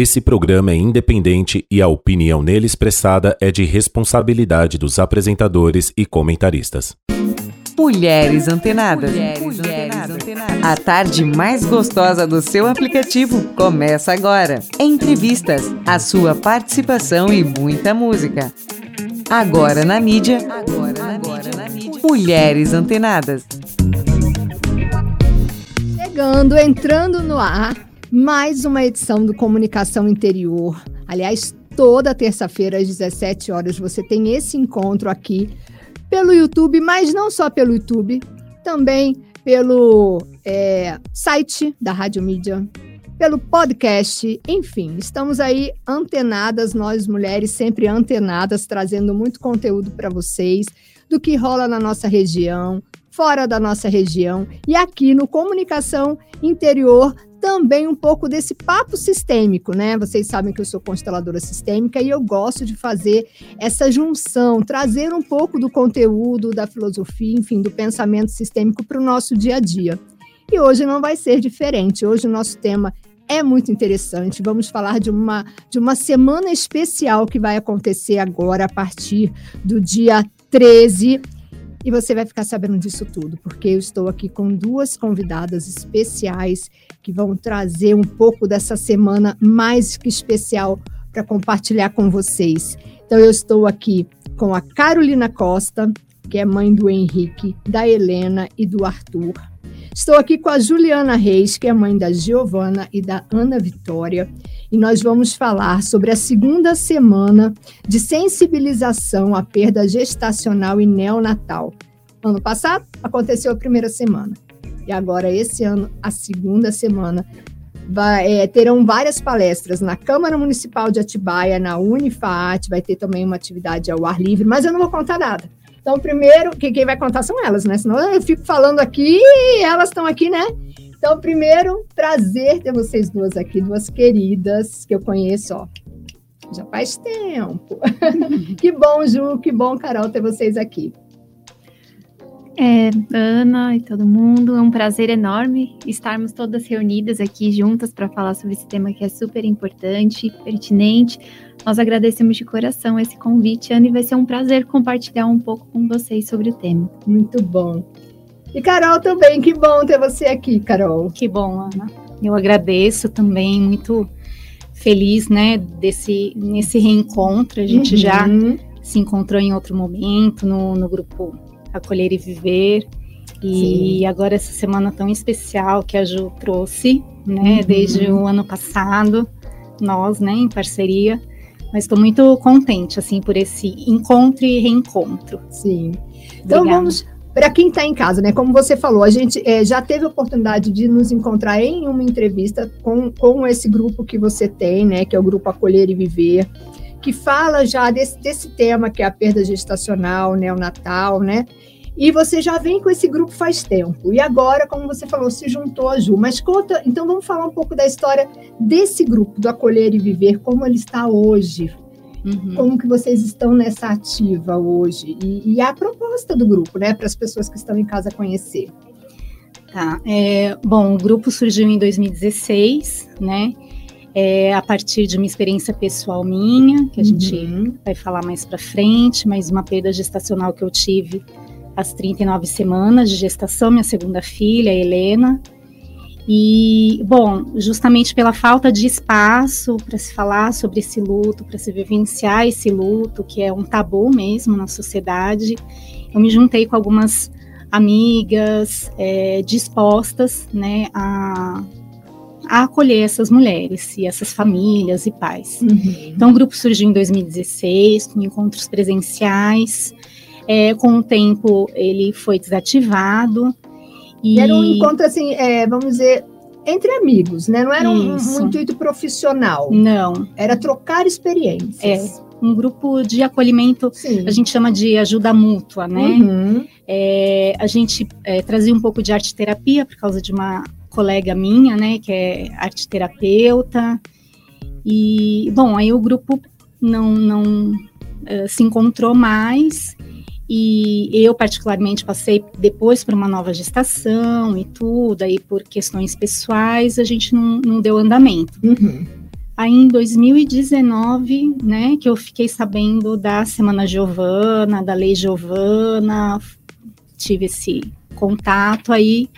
Esse programa é independente e a opinião nele expressada é de responsabilidade dos apresentadores e comentaristas. Mulheres Antenadas. Mulheres, Antenadas. A tarde mais gostosa do seu aplicativo começa agora. Entrevistas, a sua participação e muita música. Agora na mídia. Agora na, mídia. na mídia. Mulheres Antenadas. Chegando, entrando no ar mais uma edição do Comunicação Interior. Aliás, toda terça-feira às 17 horas você tem esse encontro aqui pelo YouTube, mas não só pelo YouTube, também pelo é, site da Rádio Mídia, pelo podcast, enfim, estamos aí antenadas, nós mulheres sempre antenadas, trazendo muito conteúdo para vocês do que rola na nossa região, fora da nossa região e aqui no Comunicação Interior também um pouco desse papo sistêmico, né? Vocês sabem que eu sou consteladora sistêmica e eu gosto de fazer essa junção, trazer um pouco do conteúdo, da filosofia, enfim, do pensamento sistêmico para o nosso dia a dia. E hoje não vai ser diferente. Hoje o nosso tema é muito interessante. Vamos falar de uma, de uma semana especial que vai acontecer agora a partir do dia 13 e você vai ficar sabendo disso tudo, porque eu estou aqui com duas convidadas especiais que vão trazer um pouco dessa semana mais que especial para compartilhar com vocês. Então, eu estou aqui com a Carolina Costa, que é mãe do Henrique, da Helena e do Arthur. Estou aqui com a Juliana Reis, que é mãe da Giovana e da Ana Vitória e nós vamos falar sobre a segunda semana de sensibilização à perda gestacional e neonatal. Ano passado aconteceu a primeira semana e agora esse ano a segunda semana. Vai, é, terão várias palestras na Câmara Municipal de Atibaia, na Unifaat, vai ter também uma atividade ao ar livre, mas eu não vou contar nada. Então, primeiro, quem vai contar são elas, né? Senão eu fico falando aqui e elas estão aqui, né? Então, primeiro, prazer ter vocês duas aqui, duas queridas que eu conheço, ó, já faz tempo. que bom, Ju, que bom, Carol, ter vocês aqui. É, Ana e todo mundo, é um prazer enorme estarmos todas reunidas aqui juntas para falar sobre esse tema que é super importante, pertinente. Nós agradecemos de coração esse convite, Ana, e vai ser um prazer compartilhar um pouco com vocês sobre o tema. Muito bom. E Carol também, que bom ter você aqui, Carol. Que bom, Ana. Eu agradeço também, muito feliz, né, desse nesse reencontro. A gente uhum. já se encontrou em outro momento no, no grupo Acolher e Viver. E Sim. agora essa semana tão especial que a Ju trouxe, né, uhum. desde o ano passado, nós, né, em parceria. Mas estou muito contente, assim, por esse encontro e reencontro. Sim. Então Obrigada. vamos para quem está em casa, né? Como você falou, a gente é, já teve a oportunidade de nos encontrar em uma entrevista com, com esse grupo que você tem, né? Que é o grupo Acolher e Viver, que fala já desse, desse tema que é a perda gestacional, neonatal, né? E você já vem com esse grupo faz tempo. E agora, como você falou, se juntou a Ju. Mas conta, então vamos falar um pouco da história desse grupo do Acolher e Viver, como ele está hoje. Uhum. Como que vocês estão nessa ativa hoje? E, e a proposta do grupo, né, para as pessoas que estão em casa conhecer. Tá. É, bom, o grupo surgiu em 2016, né? É, a partir de uma experiência pessoal minha, que a uhum. gente vai falar mais para frente, mas uma perda gestacional que eu tive às 39 semanas de gestação, minha segunda filha, Helena. E, bom, justamente pela falta de espaço para se falar sobre esse luto, para se vivenciar esse luto, que é um tabu mesmo na sociedade, eu me juntei com algumas amigas é, dispostas né, a, a acolher essas mulheres e essas famílias e pais. Uhum. Então, o grupo surgiu em 2016, com encontros presenciais. É, com o tempo, ele foi desativado. E... Era um encontro, assim, é, vamos dizer, entre amigos, né? Não era um, um, intuito profissional. Não. Era trocar experiências. É. Um grupo de acolhimento, Sim. a gente chama de ajuda mútua, né? Uhum. É, a gente é, trazia um pouco de arte terapia por causa de uma colega minha, né, que é arte terapeuta. E, bom, aí o grupo não, não uh, se encontrou mais e eu, particularmente, passei depois por uma nova gestação e tudo, aí por questões pessoais, a gente não, não deu andamento. Uhum. Aí em 2019, né, que eu fiquei sabendo da Semana Giovana, da Lei Giovana, tive esse contato aí,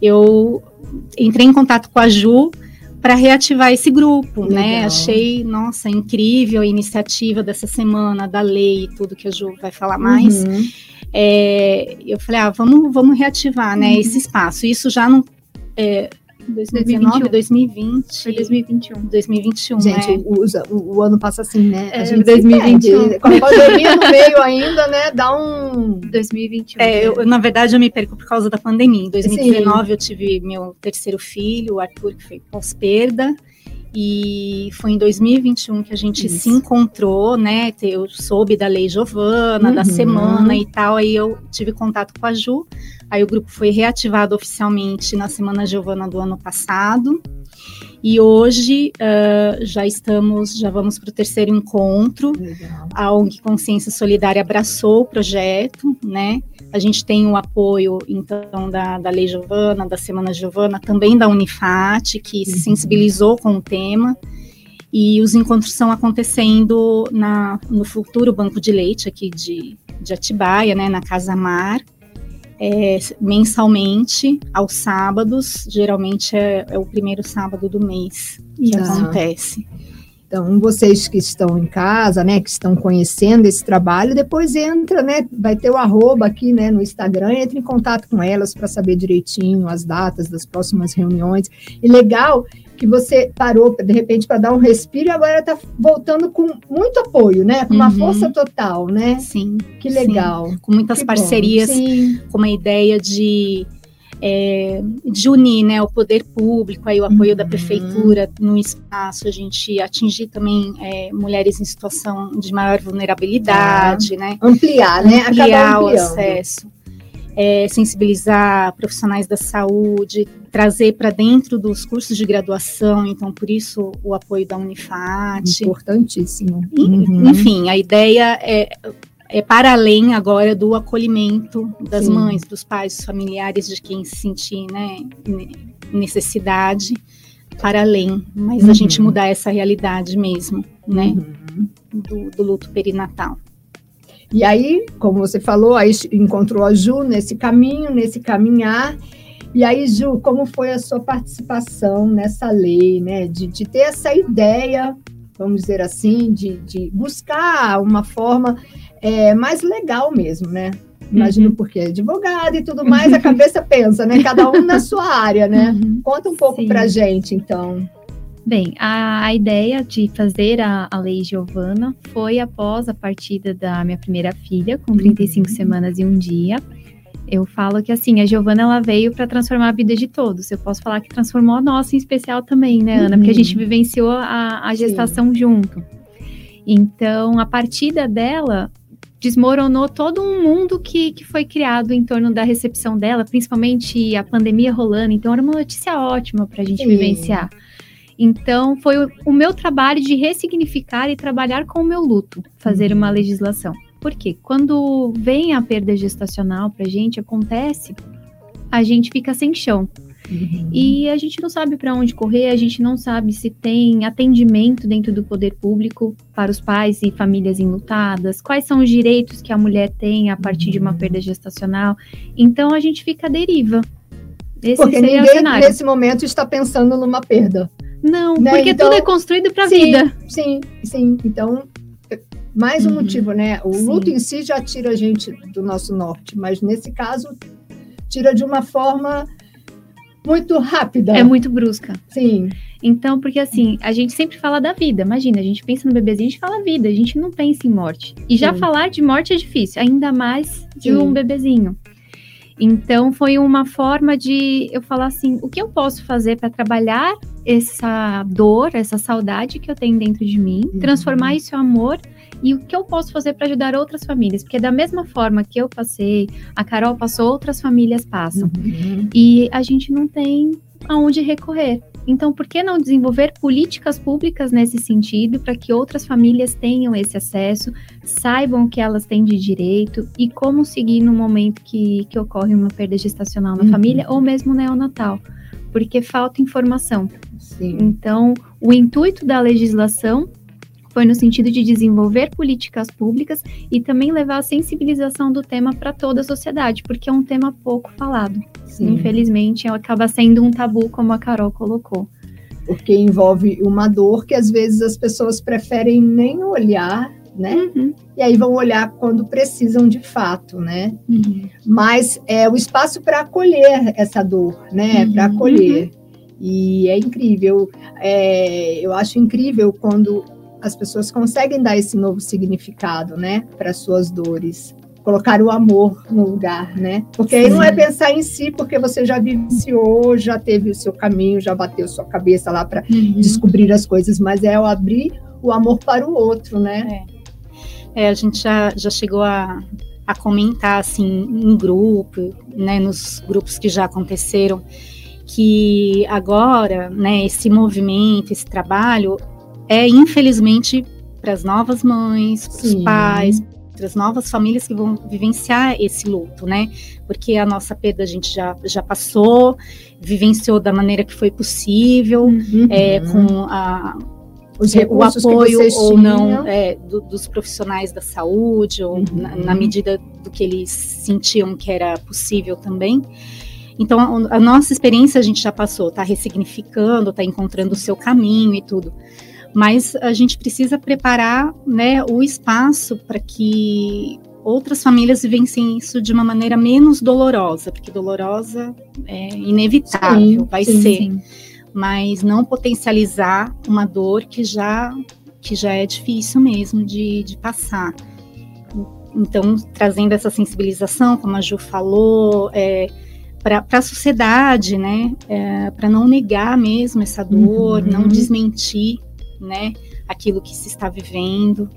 eu entrei em contato com a Ju para reativar esse grupo, né? Legal. né? Achei, nossa, incrível a iniciativa dessa semana da lei e tudo que a Ju vai falar mais. Uhum. É, eu falei, ah, vamos, vamos reativar, né, uhum. esse espaço. Isso já não é, 2019, 2020. Foi 2021. 2021, Gente, né? o, o, o, ano passa assim, né? É, a gente 2021. Com a pandemia no meio ainda, né? Dá um. 2021. É, eu, na verdade, eu me perco por causa da pandemia. Em 2019, Sim. eu tive meu terceiro filho, o Arthur, que foi pós-perda. E foi em 2021 que a gente Isso. se encontrou, né? Eu soube da Lei Giovana, uhum. da semana e tal. Aí eu tive contato com a Ju. Aí o grupo foi reativado oficialmente na Semana Giovana do ano passado. E hoje uh, já estamos, já vamos para o terceiro encontro. Legal. A ONG Consciência Solidária abraçou o projeto, né? A gente tem o apoio, então, da, da Lei Giovana, da Semana Giovana, também da Unifat, que se uhum. sensibilizou com o tema. E os encontros estão acontecendo na, no futuro Banco de Leite aqui de, de Atibaia, né, na Casa Mar, é, mensalmente, aos sábados, geralmente é, é, o primeiro sábado do mês que acontece. Então, vocês que estão em casa, né, que estão conhecendo esse trabalho, depois entra, né, vai ter o arroba aqui, né, no Instagram, entre em contato com elas para saber direitinho as datas das próximas reuniões. E legal que você parou, de repente, para dar um respiro e agora está voltando com muito apoio, né, com uma uhum. força total, né? Sim. Que legal. Sim. Com muitas que parcerias, com uma ideia de é, de unir né, o poder público, aí o apoio uhum. da prefeitura no espaço, a gente atingir também é, mulheres em situação de maior vulnerabilidade, ah, né? Ampliar, né? Ampliar o acesso. É, sensibilizar profissionais da saúde, trazer para dentro dos cursos de graduação, então por isso o apoio da Unifat. Importantíssimo. Uhum. Enfim, a ideia é é para além agora do acolhimento das Sim. mães, dos pais, dos familiares, de quem se sentir né, necessidade, para além, mas uhum. a gente uhum. mudar essa realidade mesmo, né, uhum. do, do, luto perinatal. E aí, como você falou, aí encontrou a Ju nesse caminho, nesse caminhar, e aí, Ju, como foi a sua participação nessa lei, né, de, de ter essa ideia, vamos dizer assim, de, de buscar uma forma é mais legal mesmo, né? Imagino uhum. porque é advogado e tudo mais, a cabeça pensa, né? Cada um na sua área, né? Uhum. Conta um pouco Sim. pra gente, então. Bem, a, a ideia de fazer a, a Lei Giovana foi após a partida da minha primeira filha, com 35 uhum. semanas e um dia. Eu falo que assim, a Giovana ela veio para transformar a vida de todos. Eu posso falar que transformou a nossa em especial também, né, Ana? Porque a gente uhum. vivenciou a, a gestação Sim. junto. Então, a partida dela desmoronou todo um mundo que, que foi criado em torno da recepção dela, principalmente a pandemia rolando. Então, era uma notícia ótima para a gente Sim. vivenciar. Então, foi o, o, meu trabalho de ressignificar e trabalhar com o meu luto, fazer uma legislação. Porque quando vem a perda gestacional para a gente, acontece, a gente fica sem chão. Uhum. E a gente não sabe para onde correr, a gente não sabe se tem atendimento dentro do poder público para os pais e famílias enlutadas, quais são os direitos que a mulher tem a partir uhum. de uma perda gestacional. Então a gente fica à deriva. Esse porque ninguém nesse momento está pensando numa perda. Não, né? porque então, tudo é construído para a vida. Sim, sim. Então, mais um uhum. motivo, né? O sim. luto em si já tira a gente do nosso norte, mas nesse caso tira de uma forma muito rápida. É muito brusca. Sim. Então, porque assim, a gente sempre fala da vida. Imagina, a gente pensa no bebezinho, a gente fala vida, a gente não pensa em morte. E já Sim. falar de morte é difícil, ainda mais de Sim. um bebezinho. Então, foi uma forma de eu falar assim: o que eu posso fazer para trabalhar essa dor, essa saudade que eu tenho dentro de mim, uhum. transformar isso em amor e o que eu posso fazer para ajudar outras famílias? Porque da mesma forma que eu passei, a Carol passou, outras famílias passam. Uhum. E a gente não tem aonde recorrer. Então, por que não desenvolver políticas públicas nesse sentido para que outras famílias tenham esse acesso, saibam o que elas têm de direito e como seguir no momento que, que ocorre uma perda gestacional na uhum. família ou mesmo neonatal? Porque falta informação. Sim. Então, o intuito da legislação foi no sentido de desenvolver políticas públicas e também levar a sensibilização do tema para toda a sociedade, porque é um tema pouco falado. Sim. Infelizmente, acaba sendo um tabu, como a Carol colocou. Porque envolve uma dor que às vezes as pessoas preferem nem olhar, né? Uhum. E aí vão olhar quando precisam de fato, né? Uhum. Mas é o espaço para acolher essa dor, né? Uhum. Para acolher. E é incrível. É, eu acho incrível quando as pessoas conseguem dar esse novo significado, né, para suas dores. Colocar o amor no lugar, né? Porque Sim. aí não é pensar em si, porque você já vivenciou, já teve o seu caminho, já bateu sua cabeça lá para uhum. descobrir as coisas, mas é o abrir o amor para o outro, né? É, é a gente já, já chegou a, a comentar assim em grupo, né, nos grupos que já aconteceram, que agora, né, esse movimento, esse trabalho, é infelizmente para as novas mães, para os pais, para as novas famílias que vão vivenciar esse luto, né? Porque a nossa perda a gente já, já passou, vivenciou da maneira que foi possível, uhum. é, com a, os é, o apoio ou não é, do, dos profissionais da saúde, ou uhum. na, na, medida do que eles sentiam que era possível também. Então, a, a nossa experiência a gente já passou, está ressignificando, está encontrando o seu caminho e tudo mas a gente precisa preparar né, o espaço para que outras famílias vivenciem isso de uma maneira menos dolorosa, porque dolorosa é inevitável, sim, vai sim, ser, sim. mas não potencializar uma dor que já que já é difícil mesmo de, de passar. Então, trazendo essa sensibilização, como a Ju falou, é, para a sociedade, né, é, para não negar mesmo essa dor, uhum. não desmentir né, aquilo que se está vivendo,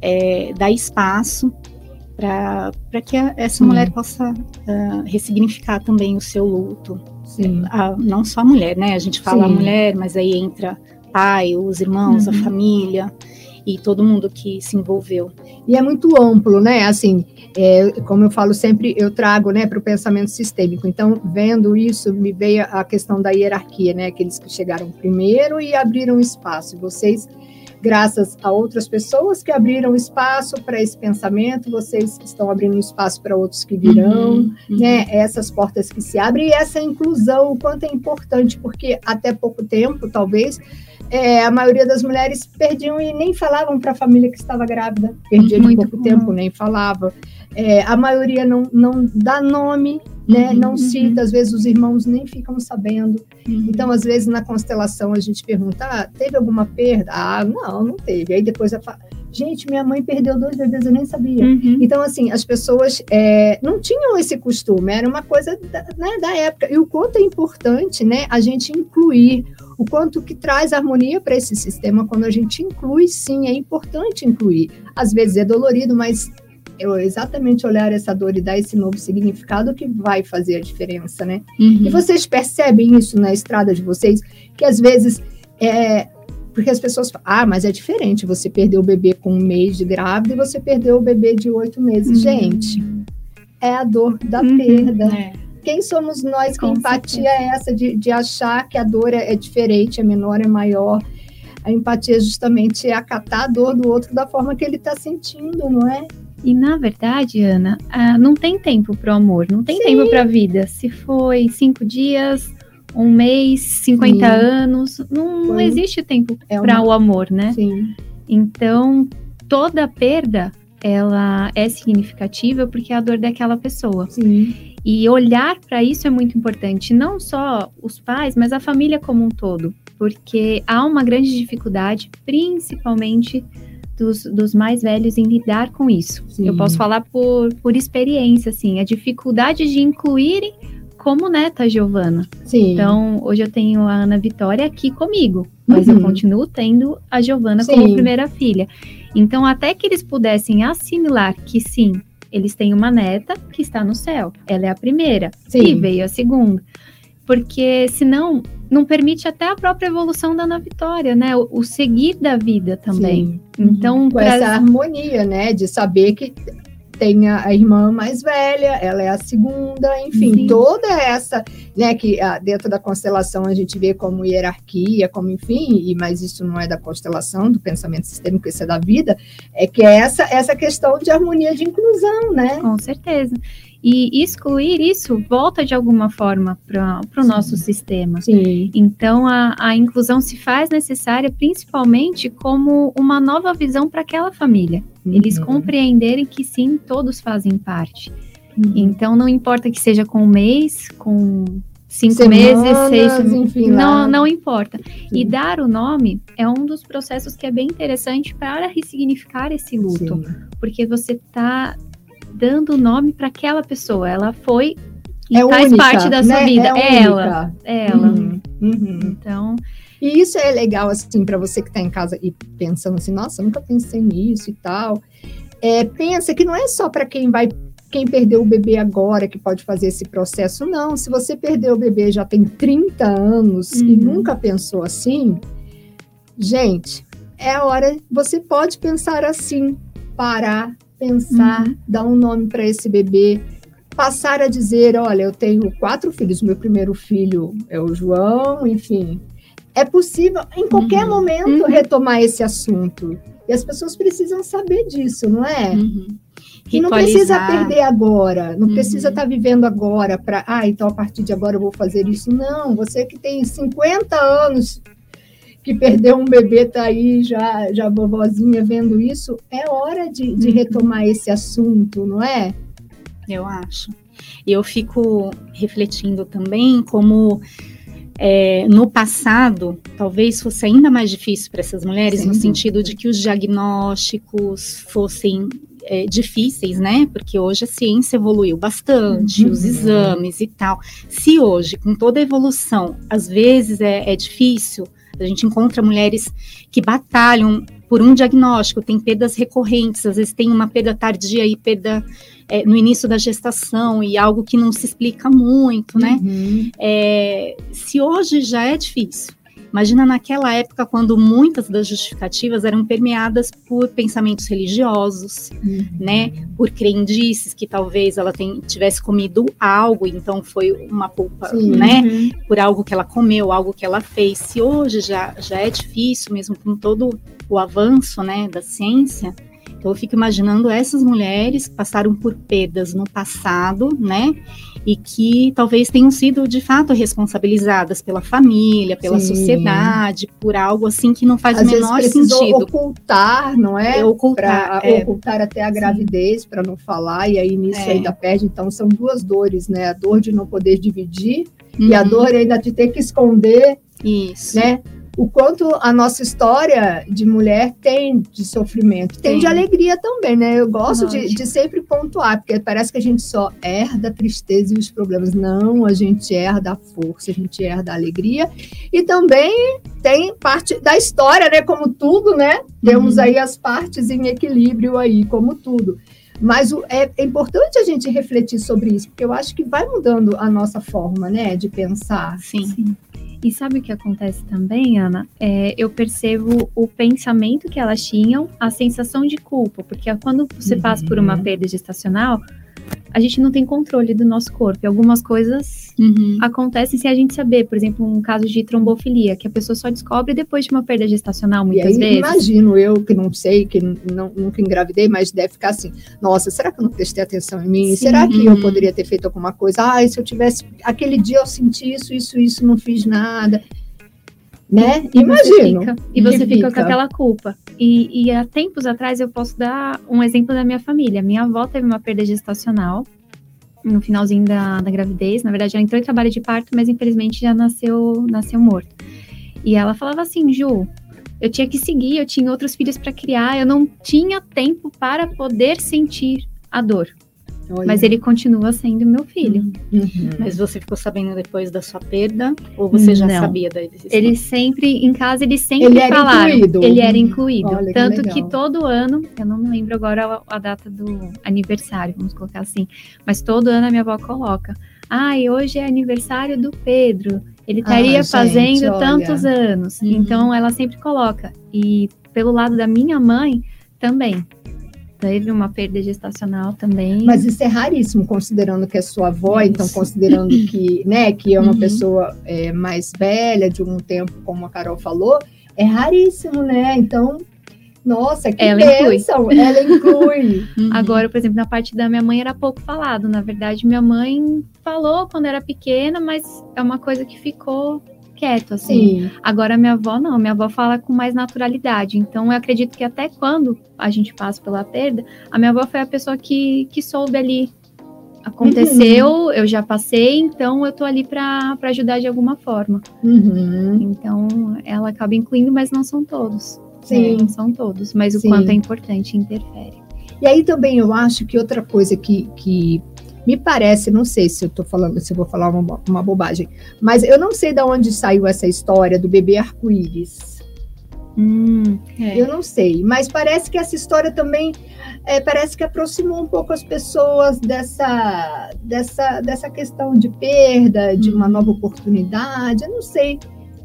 é, dar espaço para que a, essa mulher possa uh, ressignificar também o seu luto. A, não só a mulher, né? A gente fala Sim. a mulher, mas aí entra pai, os irmãos, uhum. a família e todo mundo que se envolveu. E é muito amplo, né? Assim, é, como eu falo sempre, eu trago, né, para o pensamento sistêmico. Então, vendo isso, me veio a questão da hierarquia, né? Aqueles que chegaram primeiro e abriram espaço. Vocês graças a outras pessoas que abriram espaço para esse pensamento, vocês estão abrindo espaço para outros que virão, uhum, uhum. né? Essas portas que se abrem e essa inclusão, o quanto é importante, porque até pouco tempo, talvez, é, a maioria das mulheres perdiam e nem falavam para a família que estava grávida, perdia de pouco comum. tempo, nem falava. É, a maioria não, não dá nome, né? Uhum, não uhum. cita, às vezes os irmãos nem ficam sabendo. Uhum. Então, às vezes, na constelação, a gente pergunta: ah, teve alguma perda? Ah, não, não teve. Aí depois fala, gente, minha mãe perdeu dois bebês, eu nem sabia. Uhum. Então, assim, as pessoas é, não tinham esse costume, era uma coisa da, né, da época. E o quanto é importante né, a gente incluir o quanto que traz harmonia para esse sistema quando a gente inclui, sim, é importante incluir. Às vezes é dolorido, mas exatamente olhar essa dor e dar esse novo significado que vai fazer a diferença, né? Uhum. E vocês percebem isso na estrada de vocês, que às vezes é, porque as pessoas falam, ah, mas é diferente, você perdeu o bebê com um mês de grávida e você perdeu o bebê de oito meses. Uhum. Gente, é a dor da uhum. perda. É. Quem somos nós? Que empatia é essa de, de achar que a dor é, é diferente, é menor, é maior? A empatia justamente é acatar a dor do outro da forma que ele está sentindo, não é? E na verdade, Ana, ah, não tem tempo para o amor, não tem Sim. tempo para a vida. Se foi cinco dias, um mês, 50 Sim. anos, não, não, existe tempo é para uma... o amor, né? Sim. Então, toda perda ela é significativa porque é a dor daquela pessoa. Sim. E olhar para isso é muito importante, não só os pais, mas a família como um todo, porque há uma grande dificuldade, principalmente dos, dos mais velhos, em lidar com isso. Sim. Eu posso falar por, por experiência, assim, a dificuldade de incluírem como neta Giovana. Sim. Então, hoje eu tenho a Ana Vitória aqui comigo, mas uhum. eu continuo tendo a Giovana como primeira filha. Então, até que eles pudessem assimilar que sim, eles têm uma neta que está no céu. Ela é a primeira Sim. e veio a segunda. Porque senão não permite até a própria evolução da Ana Vitória, né? O, o seguir da vida também. Sim. Então, com pra... essa harmonia, né, de saber que tem a, a, irmã mais velha, ela é a segunda, enfim, Sim. toda essa, né, que ah, dentro da constelação a gente vê como hierarquia, como enfim, e, mas isso não é da constelação, do pensamento sistêmico, isso é da vida, é que é essa, essa questão de harmonia de inclusão, né? Com certeza. E excluir isso volta de alguma forma para o nosso sistema. Sim. Então, a, a inclusão se faz necessária principalmente como uma nova visão para aquela família. Uhum. Eles compreenderem que sim, todos fazem parte. Uhum. Então, não importa que seja com um mês, com cinco Semanas, meses, seis, enfim, não, não importa. Sim. E dar o nome é um dos processos que é bem interessante para ressignificar esse luto, Sim. porque você está dando nome para aquela pessoa. Ela foi e é faz única, parte da sua né? vida. É, é ela. É ela. Uhum, uhum. Então. E isso é legal, assim, para você que está em casa e pensando assim, nossa, nunca pensei nisso e tal. É, pensa que não é só para quem vai quem perdeu o bebê agora que pode fazer esse processo, não. Se você perdeu o bebê já tem 30 anos uhum. e nunca pensou assim, gente, é a hora, você pode pensar assim, parar, pensar, uhum. dar um nome para esse bebê, passar a dizer, olha, eu tenho quatro filhos, meu primeiro filho é o João, enfim. É possível, em qualquer uhum. momento, uhum. retomar esse assunto. E as pessoas precisam saber disso, não é? Uhum. E não precisa perder agora, não precisa estar uhum. tá vivendo agora para, ah, então a partir de agora eu vou fazer isso. Não, você que tem 50 anos que perdeu um bebê tá aí já já vovozinha vendo isso, é hora de, de uhum. retomar esse assunto, não é? Eu acho. E eu fico refletindo também como é, no passado talvez fosse ainda mais difícil para essas mulheres, Sim. no sentido de que os diagnósticos fossem é, difíceis, né? Porque hoje a ciência evoluiu bastante, uhum. os exames e tal. Se hoje, com toda a evolução, às vezes é, é difícil, a gente encontra mulheres que batalham por um diagnóstico, tem perdas recorrentes, às vezes tem uma perda tardia e perda é, no início da gestação e algo que não se explica muito, né? Uhum. É, se hoje já é difícil, Imagina naquela época, quando muitas das justificativas eram permeadas por pensamentos religiosos, uhum. né? Por crendices que talvez ela tem, tivesse comido algo, então foi uma culpa, Sim. né? Uhum. Por algo que ela comeu, algo que ela fez. Se hoje já, já é difícil, mesmo com todo o avanço, né, da ciência, então eu fico imaginando essas mulheres que passaram por perdas no passado, né? E que talvez tenham sido de fato responsabilizadas pela família, pela Sim. sociedade, por algo assim que não faz Às o menor sentido. ocultar, não é? é ocultar, pra, é. ocultar até a gravidez para não falar e aí nisso é. ainda perde. Então são duas dores, né? A dor de não poder dividir uhum. e a uhum. dor ainda de ter que esconder, Isso. né? O quanto a nossa história de mulher tem de sofrimento, tem, tem de alegria também, né? Eu gosto de, de, sempre pontuar, porque parece que a gente só herda a tristeza e os problemas. Não, a gente herda a força, a gente herda a alegria. E também tem parte da história, né? Como tudo, né? Temos uhum. aí as partes em equilíbrio aí, como tudo. Mas o, é, é, importante a gente refletir sobre isso, porque eu acho que vai mudando a nossa forma, né, de pensar. Sim. Sim. E sabe o que acontece também, Ana? É, eu percebo o pensamento que elas tinham, a sensação de culpa, porque quando você uhum. passa por uma uhum. perda gestacional, a gente não tem controle do nosso corpo. E algumas coisas uhum. acontecem sem a gente saber. Por exemplo, um caso de trombofilia, que a pessoa só descobre depois de uma perda gestacional, muitas aí, vezes. Imagino eu que não sei, que não, nunca engravidei, mas deve ficar assim: nossa, será que eu não prestei atenção em mim? Sim. Será que eu poderia ter feito alguma coisa? Ah, se eu tivesse. Aquele dia eu senti isso, isso, isso, não fiz nada né? E. Você fica, e você fica, fica, com aquela culpa. E, e há tempos atrás eu posso dar um exemplo da minha família. Minha avó teve uma perda gestacional no finalzinho da, da gravidez. Na verdade, ela entrou em trabalho de parto, mas infelizmente já nasceu, nasceu morto. E ela falava assim, Ju, eu tinha que seguir, eu tinha outros filhos para criar, eu não tinha tempo para poder sentir a dor. Olha. Mas ele continua sendo meu filho. Uhum. uhum. Mas você ficou sabendo depois da sua perda? Ou você já Não. sabia da existência? Ele sempre, em casa, ele sempre ele falaram. Era incluído. Ele era incluído. Olha, Tanto que, que, todo ano, eu não me lembro agora a, a, data do aniversário, vamos colocar assim. Mas todo ano a minha avó coloca. Ai, ah, hoje é aniversário do Pedro. Ele estaria ah, fazendo gente, tantos anos. Uhum. Então ela sempre coloca. E pelo lado da minha mãe, também teve uma perda gestacional também. Mas isso é raríssimo, considerando que é sua avó, isso. então considerando que, né, que é uma uhum. pessoa é, mais velha, de um tempo, como a Carol falou, é raríssimo, né? Então, nossa, que ela bênção, inclui. ela inclui. Uhum. Agora, por exemplo, na parte da minha mãe era pouco falado. Na verdade, minha mãe falou quando era pequena, mas é uma coisa que ficou quieto, assim. Sim. Agora, minha avó não, minha avó fala com mais naturalidade. Então, eu acredito que até quando a gente passa pela perda, a minha avó foi a pessoa que, que soube ali. Aconteceu, uhum. eu já passei, então eu tô ali para ajudar de alguma forma. Uhum. Então, ela acaba incluindo, mas não são todos. Sim. Não são todos, mas o Sim. quanto é importante interfere. E aí também eu acho que outra coisa que, que me parece, não sei se eu tô falando, se eu vou falar uma, uma bobagem, mas eu não sei de onde saiu essa história do bebê arco-íris. Hum, é. Eu não sei, mas parece que essa história também é, parece que aproximou um pouco as pessoas dessa, dessa, dessa questão de perda, de uma nova oportunidade. Eu não sei.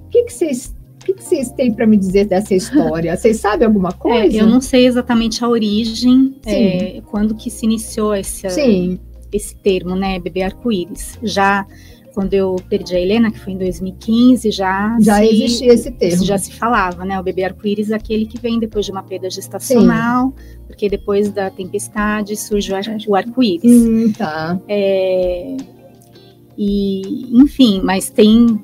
O que, que vocês o que vocês têm para me dizer dessa história? Vocês sabem alguma coisa? É, eu não sei exatamente a origem, é, quando que se iniciou essa, Sim esse termo, né, bebê arco-íris. Já quando eu perdi a Helena, que foi em 2015, já já se, existia esse termo. Já se falava, né? O bebê arco-íris é aquele que vem depois de uma perda gestacional, Sim. porque depois da tempestade surge o arco-íris. Hum, tá. É, e, enfim, mas tem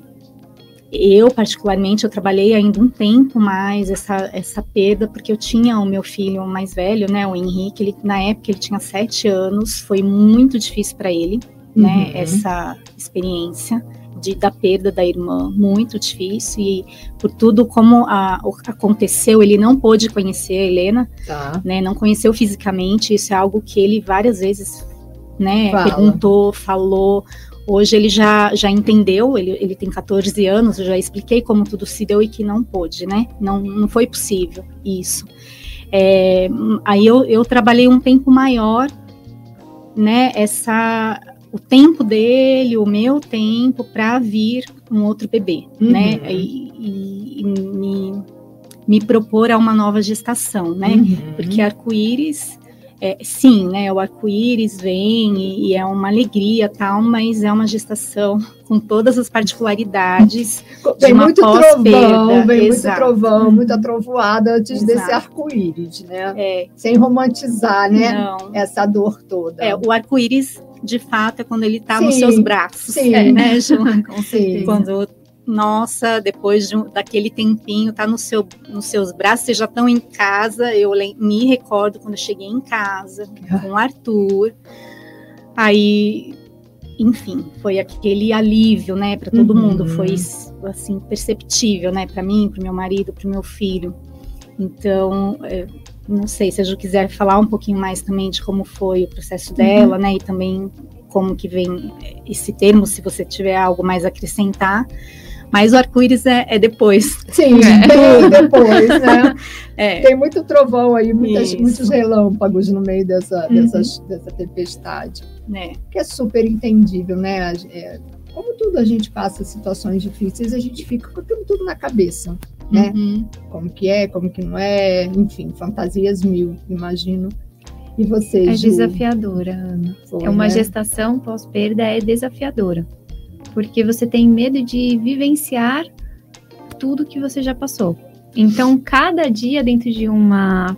eu, particularmente, eu trabalhei ainda um tempo mais essa, essa perda, porque eu tinha o meu filho mais velho, né, o Henrique, ele, na época ele tinha sete anos, foi muito difícil para ele, né, uhum. essa experiência de, da perda da irmã, muito difícil, e por tudo como a, aconteceu, ele não pôde conhecer a Helena, tá. né, não conheceu fisicamente, isso é algo que ele várias vezes né, Fala. perguntou, falou, Hoje ele já, já entendeu, ele, ele tem 14 anos, eu já expliquei como tudo se deu e que não pôde, né? Não, não foi possível isso. É, aí eu, eu trabalhei um tempo maior, né? Essa, o tempo dele, o meu tempo para vir um outro bebê, uhum. né? E, e, e, me, me propor a uma nova gestação, né? Uhum. Porque arco-íris é, sim, né, o arco-íris vem e, e, é uma alegria tal, mas é uma gestação com todas as particularidades. Vem muito trovão, vem Exato. muito trovão, muita trovoada antes Exato. desse arco-íris, né? É. Sem romantizar, né? Não. Essa dor toda. É, o arco-íris, de fato, é quando ele está nos seus braços. Sim. É, né, Joana? Com certeza. Quando nossa, depois de daquele tempinho, tá no seu, nos seus braços, vocês já estão em casa. Eu me recordo quando eu cheguei em casa com o Arthur. Aí, enfim, foi aquele alívio, né, para todo uhum. mundo. Foi assim perceptível, né, para mim, para meu marido, para meu filho. Então, é, não sei se a Ju quiser falar um pouquinho mais também de como foi o processo dela, uhum. né, e também como que vem esse termo, se você tiver algo mais a acrescentar. Mas o arco-íris é, é, depois. Sim, é. bem depois, né? É. Tem muito trovão aí, muitas, muitos relâmpagos no meio dessa, uhum. dessas, dessa tempestade. É. Que é super entendível, né? É, como tudo a gente passa situações difíceis, a gente fica com tudo na cabeça, né? Uhum. Como que é, como que não é, enfim, fantasias mil, imagino. E você, É Ju? desafiadora, Ana. Foi, é uma né? gestação pós-perda, é desafiadora porque você tem medo de vivenciar tudo que você já passou. Então, cada dia dentro de uma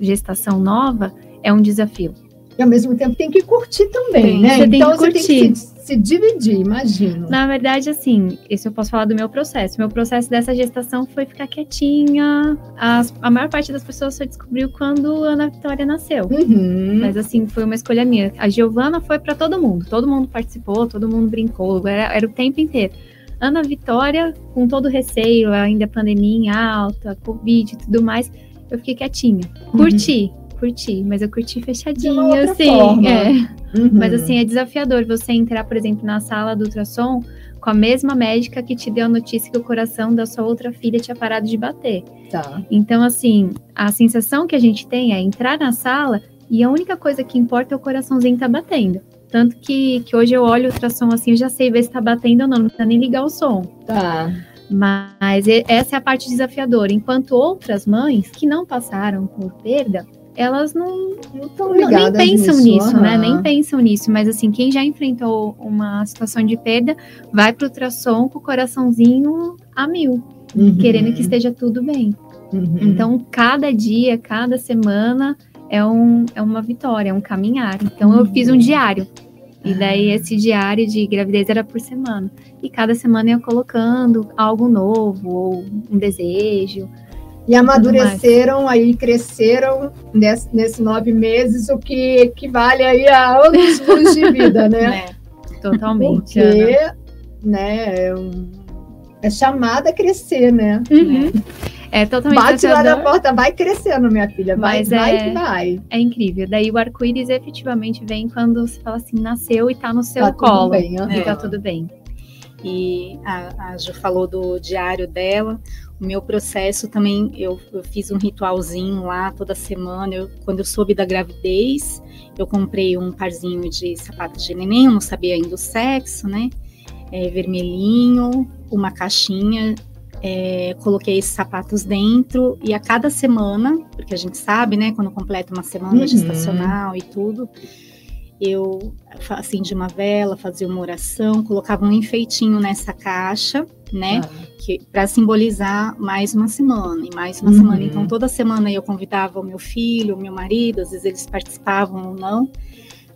gestação nova é um desafio. E ao mesmo tempo tem que curtir também, tem, né? Você então tem que curtir. Tem que se, se, dividir, imagino. Na verdade, assim, isso eu posso falar do meu processo. Meu processo dessa gestação foi ficar quietinha. As, a maior parte das pessoas só descobriu quando a Ana Vitória nasceu. Uhum. Mas assim, foi uma escolha minha. A Giovana foi para todo mundo. Todo mundo participou, todo mundo brincou. Era, era o tempo inteiro. Ana Vitória, com todo o receio, ainda pandemia em alta, Covid e tudo mais, eu fiquei quietinha. Uhum. Curti. Uhum curti, mas eu curti fechadinho, assim. É. Uhum. Mas assim, é desafiador você entrar, por exemplo, na sala do ultrassom com a mesma médica que te deu a notícia que o coração da sua outra filha tinha parado de bater. Tá. Então, assim, a sensação que a gente tem é entrar na sala e a única coisa que importa é o coraçãozinho tá batendo. Tanto que, que hoje eu olho o ultrassom assim, eu já sei ver se tá batendo ou não, não precisa nem ligar o som. Tá. Mas essa é a parte desafiadora. Enquanto outras mães que não passaram por perda, elas não, Não não nem ligadas pensam nisso, nisso, né? Nem pensam nisso. Mas assim, quem já enfrentou uma situação de perda, vai pro ultrassom com o coraçãozinho a mil, Uhum, querendo que esteja tudo bem. uhum. Então, cada dia, cada semana é, um, é uma vitória, é um caminhar. Então, eu fiz um diário. E daí, esse diário de gravidez era por semana. E cada semana eu colocando algo novo, ou um desejo. E amadureceram, aí cresceram nesse, nesses nove meses, o que equivale aí a anos luz de vida, né? né? Totalmente. Ana. Porque, né, é, um- é chamada a crescer, né? Uhum. É totalmente Bate lá na porta, vai crescendo, minha filha, vai, Mas vai é- vai. É incrível. Daí o arco-íris efetivamente vem quando você fala assim, nasceu e tá no seu Tá tudo colo. bem, aham. E tá tudo bem. E a, a Ju falou do diário dela. O meu processo também, eu, eu fiz um ritualzinho lá toda semana. Eu, quando eu soube da gravidez, eu comprei um parzinho de sapatos de neném, eu não sabia ainda o sexo, né? É, vermelhinho, uma caixinha. é, coloquei esses sapatos dentro e a cada semana, porque a gente sabe, né, quando completa uma semana Uhum. gestacional e tudo, eu acendia uma vela, fazia uma oração, colocava um enfeitinho nessa caixa, né? Ah, para simbolizar mais uma semana e mais uma Uhum. semana. Então toda semana eu convidava o meu filho, o meu marido, às vezes eles participavam ou não,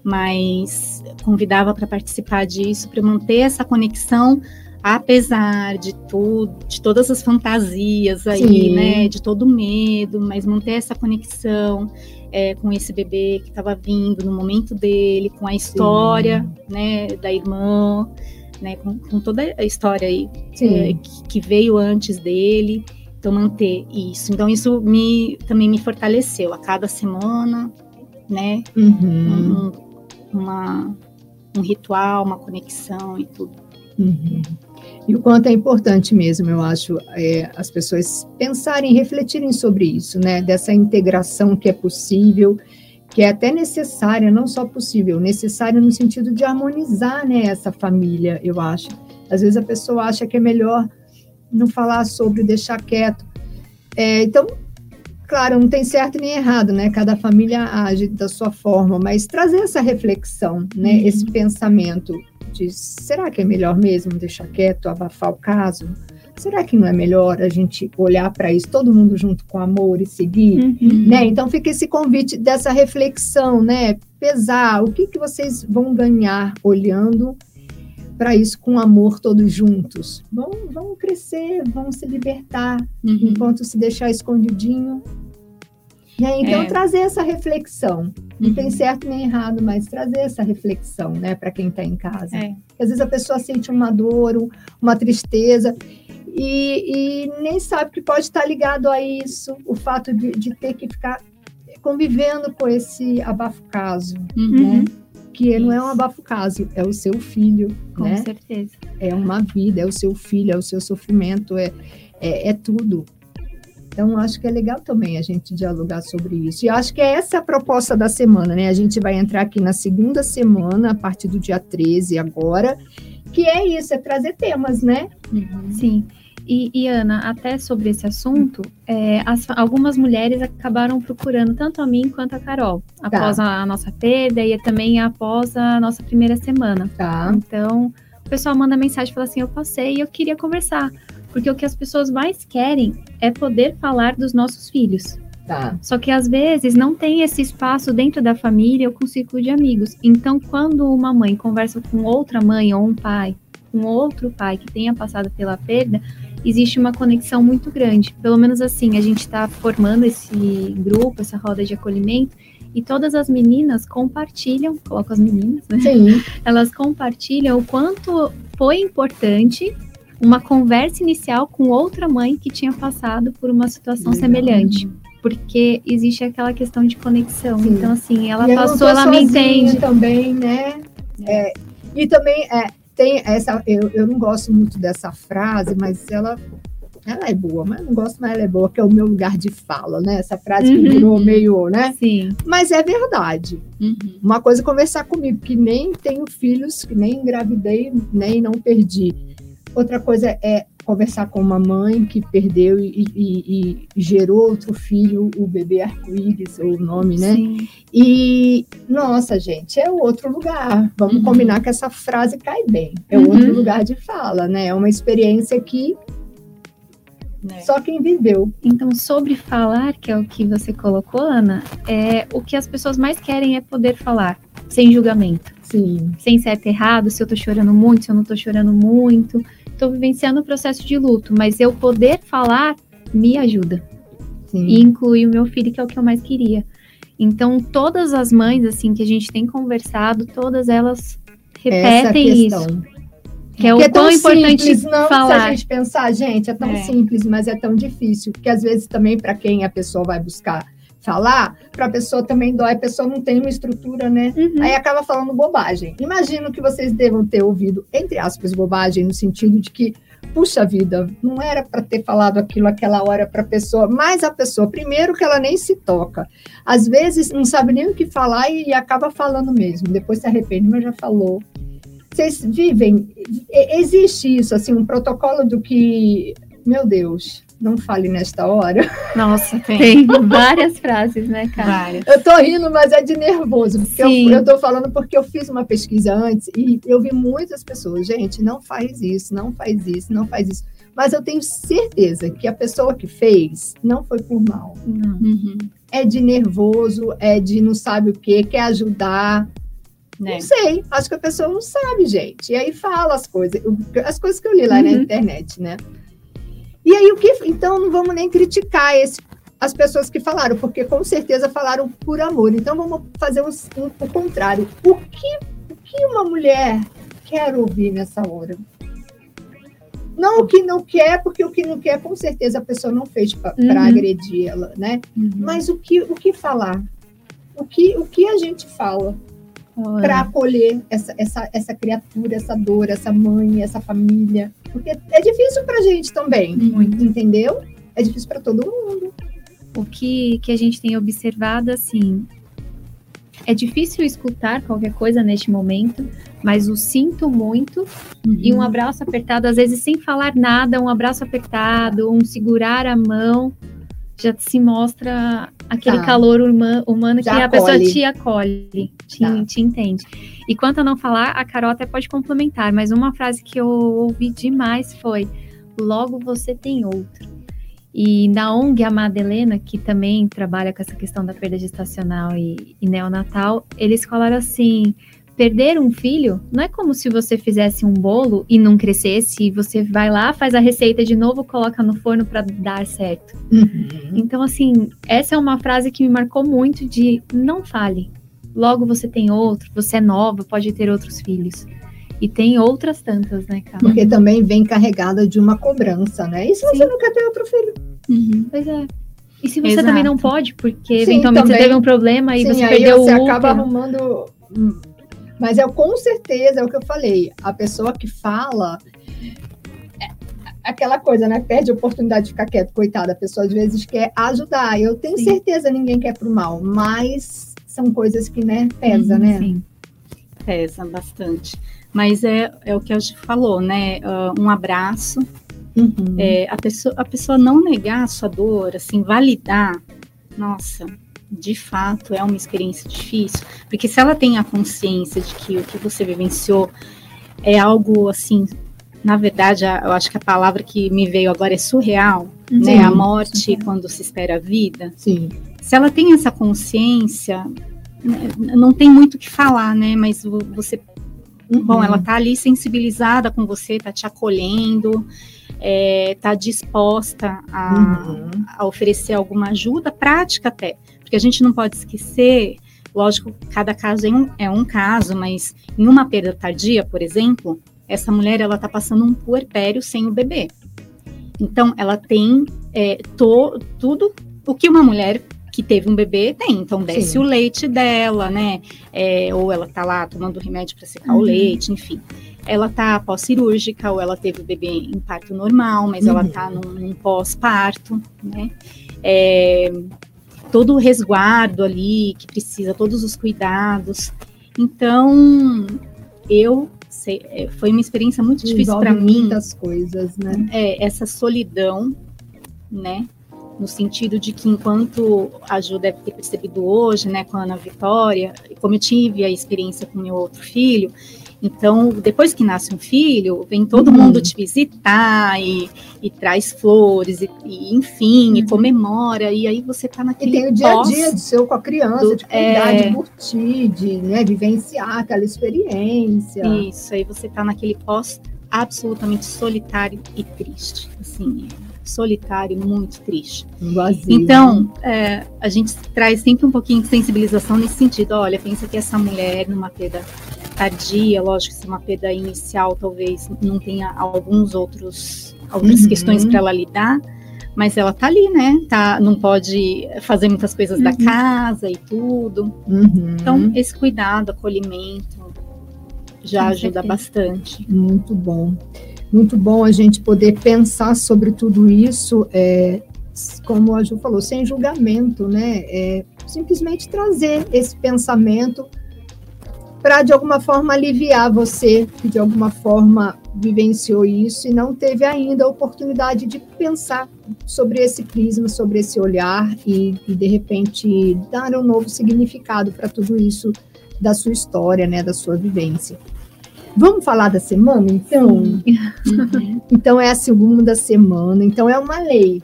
mas convidava para participar disso, para manter essa conexão, apesar de tudo, de todas as fantasias aí, Sim. né, de todo o medo, mas manter essa conexão é, com esse bebê que estava vindo no momento dele, com a história, né, da irmã, né, com, com toda a história aí é, que, que veio antes dele. Então, manter isso. Então, isso me, também me fortaleceu a cada semana, né? Uhum. Um, uma, um ritual, uma conexão e tudo. Uhum. E o quanto é importante mesmo, eu acho, é, as pessoas pensarem, refletirem sobre isso, né? Dessa integração que é possível, que é até necessária, não só possível, necessária no sentido de harmonizar, né, essa família, eu acho. Às vezes a pessoa acha que é melhor não falar sobre, deixar quieto. É, então, claro, não tem certo nem errado, né? Cada família age da sua forma, mas trazer essa reflexão, né? Uhum. Esse pensamento de será que é melhor mesmo deixar quieto, abafar o caso? Será que não é melhor a gente olhar para isso, todo mundo junto com amor e seguir? Uhum. Né? Então fica esse convite dessa reflexão, né? Pesar, o que, que vocês vão ganhar olhando para isso com amor todos juntos? Vão, vão crescer, vão se libertar, Uhum. enquanto se deixar escondidinho. Né? Então É. trazer essa reflexão. Não tem Uhum. certo nem errado, mas trazer essa reflexão, né, para quem está em casa. É. Às vezes a pessoa sente uma dor, um- uma tristeza e, e nem sabe que pode estar ligado a isso, o fato de, de ter que ficar convivendo com esse abafo-caso, Uhum. né? Que não é um abafo-caso, é o seu filho, Com né? certeza. É uma vida, é o seu filho, é o seu sofrimento, é, é, é tudo. Então, acho que é legal também a gente dialogar sobre isso. E acho que é essa a proposta da semana, né? A gente vai entrar aqui na segunda semana, a partir do dia 13 agora, que é isso, é trazer temas, né? Uhum. Sim. E, e, Ana, até sobre esse assunto, é, as- algumas mulheres acabaram procurando tanto a mim quanto a Carol, após a, a nossa perda e também após a nossa primeira semana. Tá. Então, o pessoal manda mensagem e fala assim: Eu passei e eu queria conversar. Porque o que as pessoas mais querem é poder falar dos nossos filhos. Tá. Só que às vezes não tem esse espaço dentro da família ou com o círculo de amigos. Então, quando uma mãe conversa com outra mãe ou um pai, com outro pai que tenha passado pela perda, existe uma conexão muito grande. Pelo menos assim, a gente está formando esse grupo, essa roda de acolhimento, e todas as meninas compartilham, coloco as meninas, né? Sim. Elas compartilham o quanto foi importante uma conversa inicial com outra mãe que tinha passado por uma situação Legal. semelhante. Porque existe aquela questão de conexão. Sim. Então, assim, ela E passou, ela me entende. também, né? É, e também é, tem essa. Eu, eu não gosto muito dessa frase, mas ela, ela é boa, mas não gosto, mas ela é boa, que é o meu lugar de fala, né? Essa frase que Uhum. virou meio, né? Sim, Mas é verdade. Uhum. Uma coisa é conversar comigo, que nem tenho filhos, que nem engravidei, nem não perdi. Outra coisa é conversar com uma mãe que perdeu e, e, e gerou outro filho, o bebê arco-íris, o nome, né? Sim. E, nossa, gente, é outro lugar. Vamos uhum. combinar que essa frase cai bem. É uhum. outro lugar de fala, né? É uma experiência que né? Só quem viveu. Então, sobre falar, que é o que você colocou, Ana, é o que as pessoas mais querem é poder falar, sem julgamento. Sim. Sem certo e errado, se eu tô chorando muito, se eu não tô chorando muito. Tô vivenciando o processo de luto, mas eu poder falar me ajuda. Sim. E inclui o meu filho, que é o que eu mais queria. Então, todas as mães, assim, que a gente tem conversado, todas elas repetem isso. Que é o que é tão importante simples, não, falar. Se a gente pensar, gente, é tão é. simples, mas é tão difícil. Porque às vezes também, para quem a pessoa vai buscar falar, para a pessoa também dói, a pessoa não tem uma estrutura, né? Uhum. Aí acaba falando bobagem. Imagino que vocês devam ter ouvido, entre aspas, bobagem, no sentido de que, puxa vida, não era para ter falado aquilo aquela hora para a pessoa, mas a pessoa, primeiro que ela nem se toca, às vezes não sabe nem o que falar e, e acaba falando mesmo, depois se arrepende, mas já falou. Vocês vivem, existe isso, assim, um protocolo do que, meu Deus, não fale nesta hora. Nossa, tem, tem várias frases, né, cara? Várias. Eu tô rindo, mas é de nervoso, porque Sim. eu, eu tô falando porque eu fiz uma pesquisa antes e eu vi muitas pessoas, gente, não faz isso, não faz isso, não faz isso. Mas eu tenho certeza que a pessoa que fez não foi por mal. Não. Uhum. É de nervoso, é de não sabe o que, quer ajudar, né? Não sei, acho que a pessoa não sabe, gente. E aí fala as coisas, as coisas que eu li lá uhum. na internet, né? E aí o que, então não vamos nem criticar esse, as pessoas que falaram, porque com certeza falaram por amor. Então vamos fazer um, um, o contrário. O que, o que uma mulher quer ouvir nessa hora? Não o que não quer, porque o que não quer, com certeza a pessoa não fez para uhum. agredir ela, né? Uhum. Mas o que, o que falar? O que, o que a gente fala? Para acolher essa, essa, essa criatura, essa dor, essa mãe, essa família. Porque é difícil para a gente também, Muito. entendeu? É difícil para todo mundo. O que, que a gente tem observado, assim, é difícil escutar qualquer coisa neste momento, mas o sinto muito uhum. e um abraço apertado, às vezes sem falar nada, um abraço apertado, um segurar a mão, já se mostra aquele tá. calor humano, humano que a pessoa te acolhe, te, tá. te, entende. E quanto a não falar, a Carol até pode complementar, mas uma frase que eu ouvi demais foi: logo você tem outro. E na ONG Amada Helena, que também trabalha com essa questão da perda gestacional e, e neonatal, eles falaram assim: perder um filho não é como se você fizesse um bolo e não crescesse, e você vai lá, faz a receita de novo, coloca no forno para dar certo. Uhum. Então, assim, essa é uma frase que me marcou muito de não fale. Logo você tem outro, você é nova, pode ter outros filhos. E tem outras tantas, né, cara? Porque também vem carregada de uma cobrança, né? E se Sim. você não quer ter outro filho? Uhum. Pois é. E se você Exato. também não pode, porque Sim, eventualmente também. você teve um problema e Sim, você perdeu você o Você acaba arrumando mas é com certeza, é o que eu falei, a pessoa que fala é aquela coisa, né? Perde a oportunidade de ficar quieto, coitada. A pessoa às vezes quer ajudar. Eu tenho sim. certeza ninguém quer pro mal, mas são coisas que, né, pesa, né? Sim. Pesa bastante. Mas é, é o que a gente falou, né? Uh, um abraço. Uhum. É, a, pessoa, a pessoa não negar a sua dor, assim, validar. Nossa, de fato é uma experiência difícil, porque se ela tem a consciência de que o que você vivenciou é algo assim, na verdade, eu acho que a palavra que me veio agora é surreal, Sim. né? A morte Sim. quando se espera a vida. Sim. Se ela tem essa consciência, né, não tem muito o que falar, né? Mas você, uhum. bom, ela tá ali sensibilizada com você, tá te acolhendo, é, tá disposta a, uhum. a oferecer alguma ajuda prática até. Porque a gente não pode esquecer, lógico, cada caso é um, é um caso, mas em uma perda tardia, por exemplo, essa mulher ela está passando um puerpério sem o bebê. Então, ela tem é, to, tudo o que uma mulher que teve um bebê tem. Então, desce Sim. o leite dela, né? É, ou ela tá lá tomando remédio para secar uhum. o leite, enfim. Ela tá pós-cirúrgica, ou ela teve o bebê em parto normal, mas uhum. ela tá num, num pós-parto, né? É, todo o resguardo ali que precisa, todos os cuidados. Então, eu é, foi uma experiência muito difícil para mim. Muitas coisas, né? É, essa solidão, né? No sentido de que enquanto a Ju deve ter percebido hoje, né, com a Ana Vitória, como eu tive a experiência com meu outro filho, então, depois que nasce um filho, vem todo uhum. mundo te visitar e, e traz flores, e, e enfim, uhum. e comemora, e aí você está naquele. E tem o dia a dia do seu com a criança, do, de cuidar, é... de curtir, de né, vivenciar aquela experiência. Isso, aí você está naquele pós absolutamente solitário e triste. Assim, solitário, muito triste. Vazio. Então, é, a gente traz sempre um pouquinho de sensibilização nesse sentido. Olha, pensa que essa mulher, numa perda tardia, lógico que se uma perda inicial talvez não tenha alguns outros outras uhum. questões para ela lidar, mas ela tá ali, né? Tá, não pode fazer muitas coisas uhum. da casa e tudo. Uhum. Então, esse cuidado, acolhimento já Com ajuda certeza. bastante. Muito bom. Muito bom a gente poder pensar sobre tudo isso, é, como a Ju falou, sem julgamento, né? É, simplesmente trazer esse pensamento para de alguma forma aliviar você que de alguma forma vivenciou isso e não teve ainda a oportunidade de pensar sobre esse prisma, sobre esse olhar e, e de repente dar um novo significado para tudo isso da sua história, né, da sua vivência. Vamos falar da semana, então? Uhum. Então é a segunda semana, então é uma lei.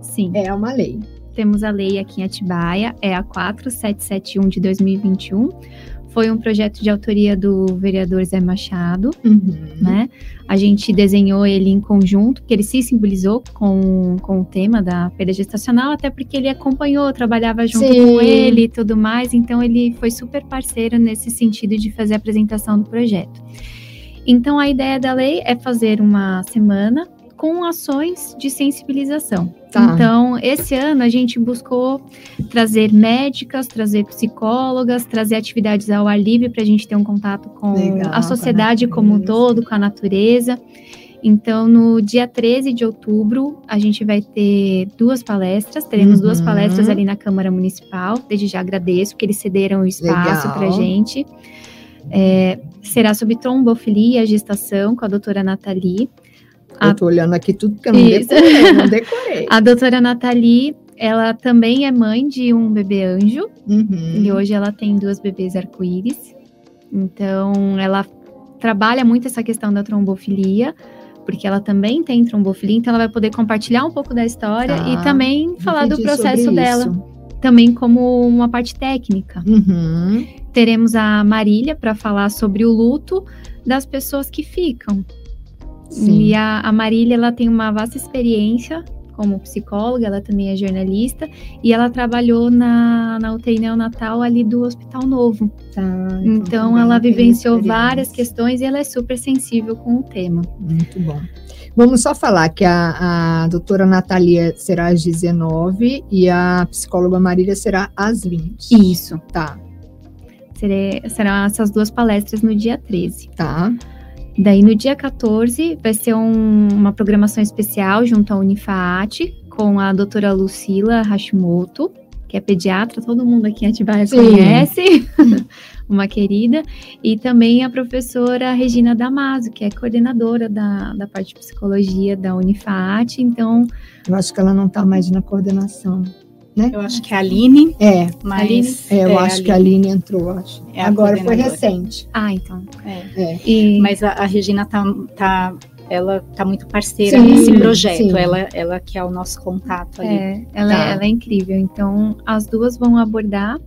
Sim. É uma lei. Temos a lei aqui em Atibaia, é a 4771 de 2021 foi um projeto de autoria do vereador Zé Machado, uhum. né? A gente desenhou ele em conjunto, que ele se simbolizou com, com o tema da perda gestacional, até porque ele acompanhou, trabalhava junto Sim. com ele e tudo mais, então ele foi super parceiro nesse sentido de fazer a apresentação do projeto. Então a ideia da lei é fazer uma semana com ações de sensibilização. Tá. Então, esse ano a gente buscou trazer médicas, trazer psicólogas, trazer atividades ao ar livre para a gente ter um contato com Legal, a sociedade como um todo, com a natureza. Então, no dia 13 de outubro, a gente vai ter duas palestras. Teremos uhum. duas palestras ali na Câmara Municipal. Desde já agradeço que eles cederam o espaço para a gente. É, será sobre trombofilia, gestação, com a doutora Nathalie. Eu estou olhando aqui tudo que eu não decorei, não decorei. A doutora Nathalie, ela também é mãe de um bebê anjo. Uhum. E hoje ela tem duas bebês arco-íris. Então, ela trabalha muito essa questão da trombofilia, porque ela também tem trombofilia, então ela vai poder compartilhar um pouco da história ah, e também falar do processo dela. Também como uma parte técnica. Uhum. Teremos a Marília para falar sobre o luto das pessoas que ficam. Sim. E a, a Marília, ela tem uma vasta experiência como psicóloga, ela também é jornalista, e ela trabalhou na, na UTI neonatal ali do Hospital Novo. Tá, então, então ela vivenciou várias questões e ela é super sensível com o tema. Muito bom. Vamos só falar que a, a doutora Natalia será às 19 e a psicóloga Marília será às 20. Isso. Tá. Serão essas duas palestras no dia 13. Tá. Daí no dia 14 vai ser um, uma programação especial junto à Unifaat com a doutora Lucila Hashimoto, que é pediatra, todo mundo aqui em Atibaia Sim. conhece, uma querida, e também a professora Regina Damaso, que é coordenadora da, da parte de psicologia da Unifaat, então... Eu acho que ela não está mais na coordenação né? Eu acho que é a Aline. É, mas. É, eu é, acho que a Aline entrou, acho. É Agora foi recente. Ah, então. É. é. E... Mas a, a, Regina tá, tá. Ela tá muito parceira sim, nesse projeto. Sim. Ela, ela que é o nosso contato ali. É, ela, tá. ela é incrível. Então, as duas vão abordar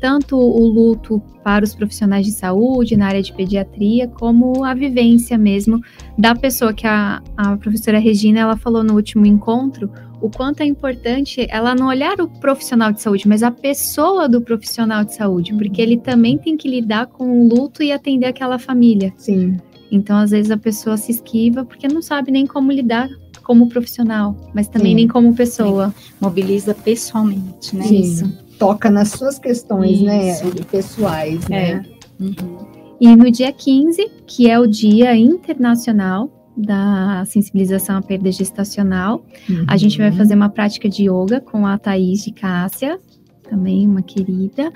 tanto o luto para os profissionais de saúde na área de pediatria, como a vivência mesmo da pessoa que a, a professora Regina ela falou no último encontro, o quanto é importante ela não olhar o profissional de saúde, mas a pessoa do profissional de saúde, porque ele também tem que lidar com o luto e atender aquela família. Sim. Então, às vezes a pessoa se esquiva porque não sabe nem como lidar como profissional, mas também Sim. nem como pessoa. Sim. Mobiliza pessoalmente, né? Sim. Isso. Toca nas suas questões, né, Isso. né, pessoais, né? É. Uhum. E no dia 15, que é o Dia Internacional da sensibilização à perda gestacional. Uhum. A gente vai fazer uma prática de yoga com a Thaís de Cássia, também uma querida.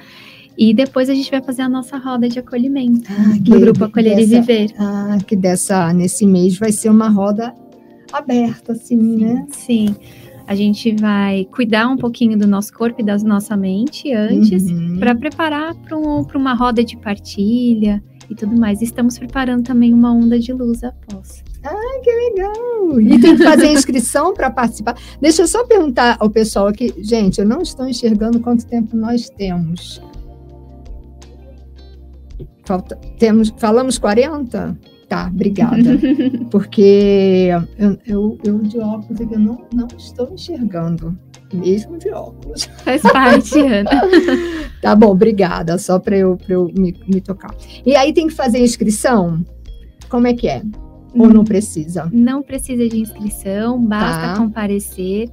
E depois a gente vai fazer a nossa roda de acolhimento Ah, do grupo Acolher dessa, e Viver. Ah, que dessa, nesse mês vai ser uma roda aberta, assim, né? Sim. A gente vai cuidar um pouquinho do nosso corpo e da nossa mente antes, Uhum. para preparar para uma roda de partilha e tudo mais. Estamos preparando também uma onda de luz após. Que legal! E tem que fazer inscrição para participar. Deixa eu só perguntar ao pessoal aqui. Gente, eu não estou enxergando quanto tempo nós temos. Falta, temos falamos 40? Tá, obrigada. Porque eu, eu, eu de óculos aqui, eu não, não estou enxergando, mesmo de óculos. Faz parte, Ana. Tá bom, obrigada, só para eu, pra eu me, me tocar. E aí tem que fazer inscrição? Como é que é? Ou não precisa? Não precisa de inscrição, basta Tá. comparecer.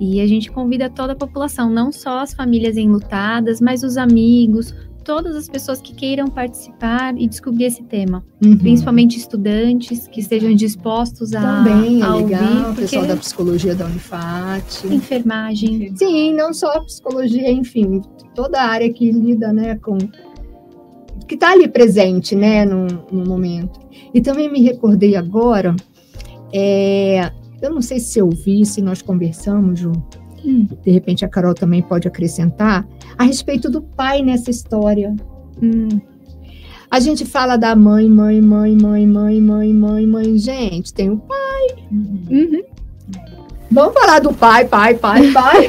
E a gente convida toda a população, não só as famílias enlutadas, mas os amigos, todas as pessoas que queiram participar e descobrir esse tema. Uhum. Principalmente estudantes que estejam dispostos a, Também é a legal, ouvir, o porque pessoal da psicologia da Unifat. enfermagem. Sim, não só psicologia, enfim, toda a área que lida, né, com que está ali presente, né, no, no momento. E também me recordei agora, é, eu não sei se eu vi, se nós conversamos, Ju, Hum. de repente a Carol também pode acrescentar, a respeito do pai nessa história. Hum, A gente fala da mãe, mãe, mãe, mãe, mãe, mãe, mãe, mãe. Gente, tem o pai. uhum. Vamos falar do pai, pai, pai, pai.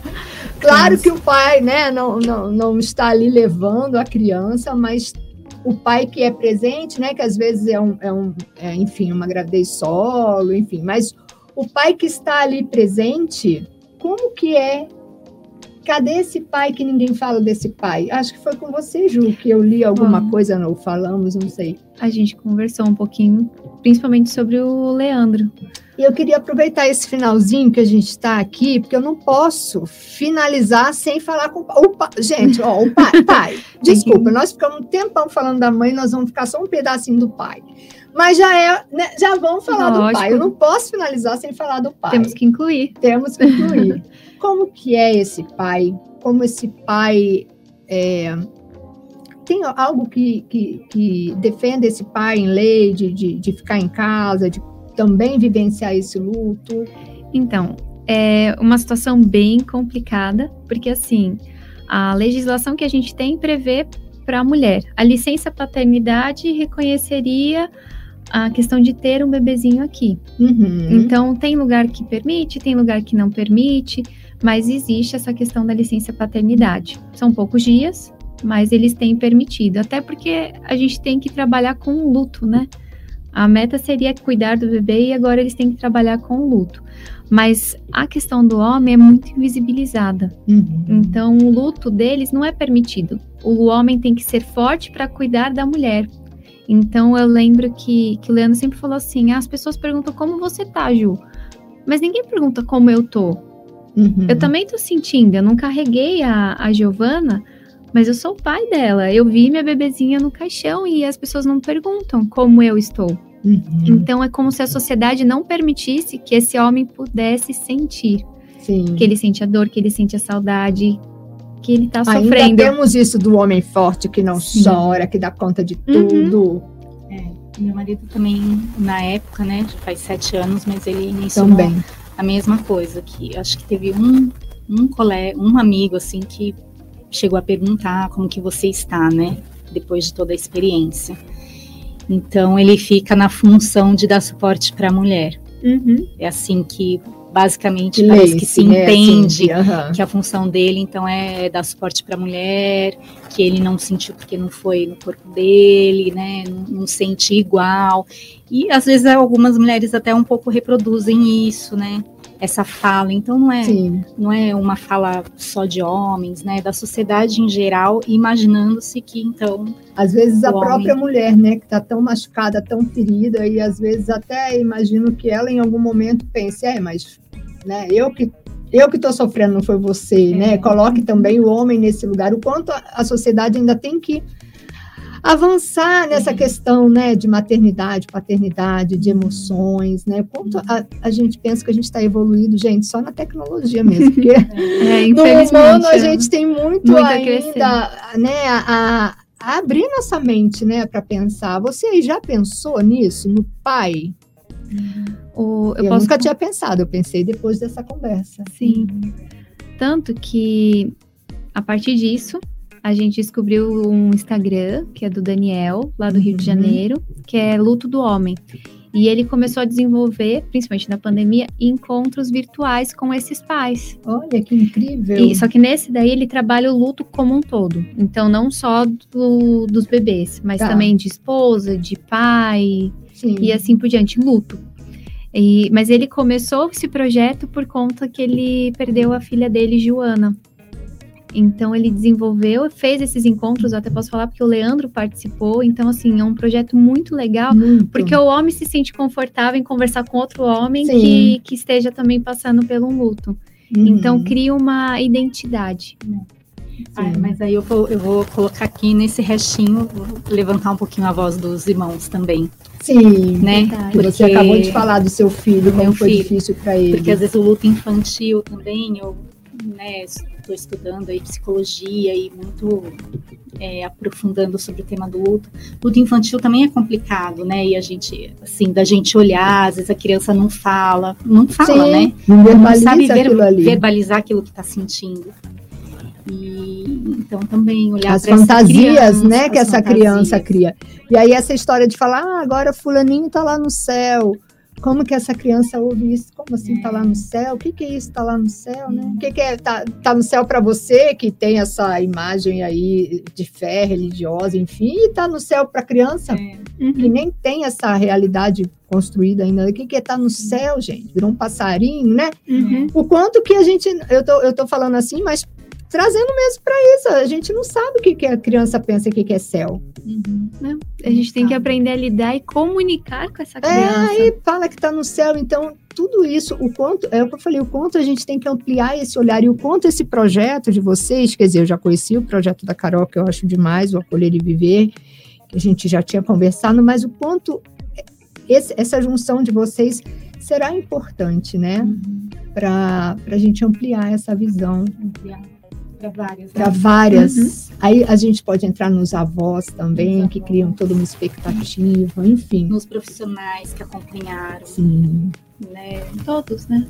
claro que o pai, né, não, não, não está ali levando a criança, mas o pai que é presente, né, que às vezes é um, é um é, enfim, uma gravidez solo, enfim, mas o pai que está ali presente, como que é? Cadê esse pai que ninguém fala desse pai? Acho que foi com você, Ju, que eu li alguma Ah. coisa, não falamos, não sei. A gente conversou um pouquinho, principalmente sobre o Leandro. E eu queria aproveitar esse finalzinho que a gente está aqui, porque eu não posso finalizar sem falar com o pai. O pai gente, ó, o pai, pai, desculpa, nós ficamos um tempão falando da mãe, nós vamos ficar só um pedacinho do pai. Mas já é, né, já vamos falar do Lógico. pai. Eu não posso finalizar sem falar do pai. Temos que incluir. Temos que incluir. Como que é esse pai? Como esse pai é, tem algo que, que, que defenda esse pai em lei de, de, de ficar em casa, de também vivenciar esse luto? Então, é uma situação bem complicada, porque assim, a legislação que a gente tem prevê para a mulher. A licença paternidade reconheceria a questão de ter um bebezinho aqui. Uhum. Então, tem lugar que permite, tem lugar que não permite, mas existe essa questão da licença paternidade. São poucos dias, mas eles têm permitido, até porque a gente tem que trabalhar com o luto, né? A meta seria cuidar do bebê e agora eles têm que trabalhar com o luto. Mas a questão do homem é muito invisibilizada. Uhum. Então, o luto deles não é permitido. O homem tem que ser forte para cuidar da mulher. Então, eu lembro que, que o Leandro sempre falou assim: ah, as pessoas perguntam como você tá, Ju. Mas ninguém pergunta como eu tô. Uhum. Eu também tô sentindo. Eu não carreguei a, a Giovana, mas eu sou o pai dela. Eu vi minha bebezinha no caixão e as pessoas não perguntam como eu estou. Uhum. Então, é como se a sociedade não permitisse que esse homem pudesse sentir. Sim. Que ele sente a dor, que ele sente a saudade, que ele tá Ainda sofrendo. temos isso do homem forte que não Sim. chora, que dá conta de Uhum. tudo. É, meu marido também, na época, né, já faz sete anos, mas ele mencionou Também. a mesma coisa, que acho que teve um, um colega, um amigo, assim, que chegou a perguntar como que você está, né, depois de toda a experiência. Então, ele fica na função de dar suporte para a mulher. Uhum. É assim que, basicamente, Que parece que se entende assim, aham. que a função dele, então, é dar suporte para a mulher, que ele não sentiu porque não foi no corpo dele, né, não, não sente igual. E, às vezes, algumas mulheres até um pouco reproduzem isso, né, essa fala. Então, não é, Sim. não é uma fala só de homens, né, da sociedade em geral, imaginando-se que, então, Às vezes a homem. própria mulher, né, que está tão machucada, tão ferida, e às vezes até imagino que ela em algum momento pense, é, mas né, eu que eu que estou sofrendo, não foi você, É. né? Coloque também o homem nesse lugar. O quanto a, a sociedade ainda tem que avançar nessa questão, né, de maternidade, paternidade, de emoções, né? Quanto a, a gente pensa que a gente está evoluído, gente, só na tecnologia mesmo, porque É, no humano a é. gente tem muito, Muito a ainda, né, a, a abrir nossa mente, né, para pensar. Você aí já pensou nisso, no pai? O- eu Eu, posso nunca tinha pensado, eu pensei depois dessa conversa. Sim. Tanto que, a partir disso, a gente descobriu um Instagram, que é do Daniel, lá do Rio de Uhum. Janeiro, que é Luto do Homem. E ele começou a desenvolver, principalmente na pandemia, encontros virtuais com esses pais. Olha que incrível. E, só que nesse daí ele trabalha o luto como um todo. Então, não só do- dos bebês, mas Tá. também de esposa, de pai, Sim. e assim por diante, luto. E- mas ele começou esse projeto por conta que ele perdeu a filha dele, Joana. Então ele desenvolveu, fez esses encontros, eu até posso falar porque o Leandro participou. Então, assim, é um projeto muito legal, Muito. porque o homem se sente confortável em conversar com outro homem Sim. que, que esteja também passando pelo luto. Uhum. Então cria uma identidade. Ah, mas aí eu vou, eu vou colocar aqui nesse restinho, vou levantar um pouquinho a voz dos irmãos também, Sim, né? Verdade. que você acabou de falar do seu filho, como foi filho. difícil para ele. Porque às vezes o luto infantil também, eu né, estou estudando aí psicologia e muito é, aprofundando sobre o tema do luto. Luto infantil também é complicado, né? E a gente, assim, da gente olhar, às vezes a criança não fala, não fala, Sim, né? não Não sabe ver- aquilo ali. verbalizar aquilo que está sentindo. E então também olhar as fantasias, criança, né, que essa criança cria. E aí essa história de falar, ah, agora fulaninho tá lá no céu. Como que essa criança ouve isso? Como assim tá lá no céu? O que que é isso tá lá no céu, né? O que que é tá, tá no céu para você que tem essa imagem aí de fé religiosa, enfim, e tá no céu para criança É. que nem tem essa realidade construída ainda. O que que é tá no céu, gente? Virou um passarinho, né? Uhum. o quanto que a gente. Eu tô, eu tô falando assim, mas trazendo mesmo para isso. A gente não sabe o que, que a criança pensa que, que é céu. Uhum. A gente tem que Sabe. aprender a lidar e comunicar com essa É, criança. aí fala que tá no céu, então tudo isso, o quanto, é o que eu falei, o quanto a gente tem que ampliar esse olhar e o quanto esse projeto de vocês, quer dizer, eu já conheci o projeto da Carol, que eu acho demais, o Acolher e Viver, que a gente já tinha conversado, mas o quanto esse- essa junção de vocês será importante, né, para a gente ampliar essa visão Para várias. para né? várias. Aí a gente pode entrar nos avós também, Nos que avós. criam toda uma expectativa, enfim. Nos profissionais que acompanharam, Sim. né? Todos, né?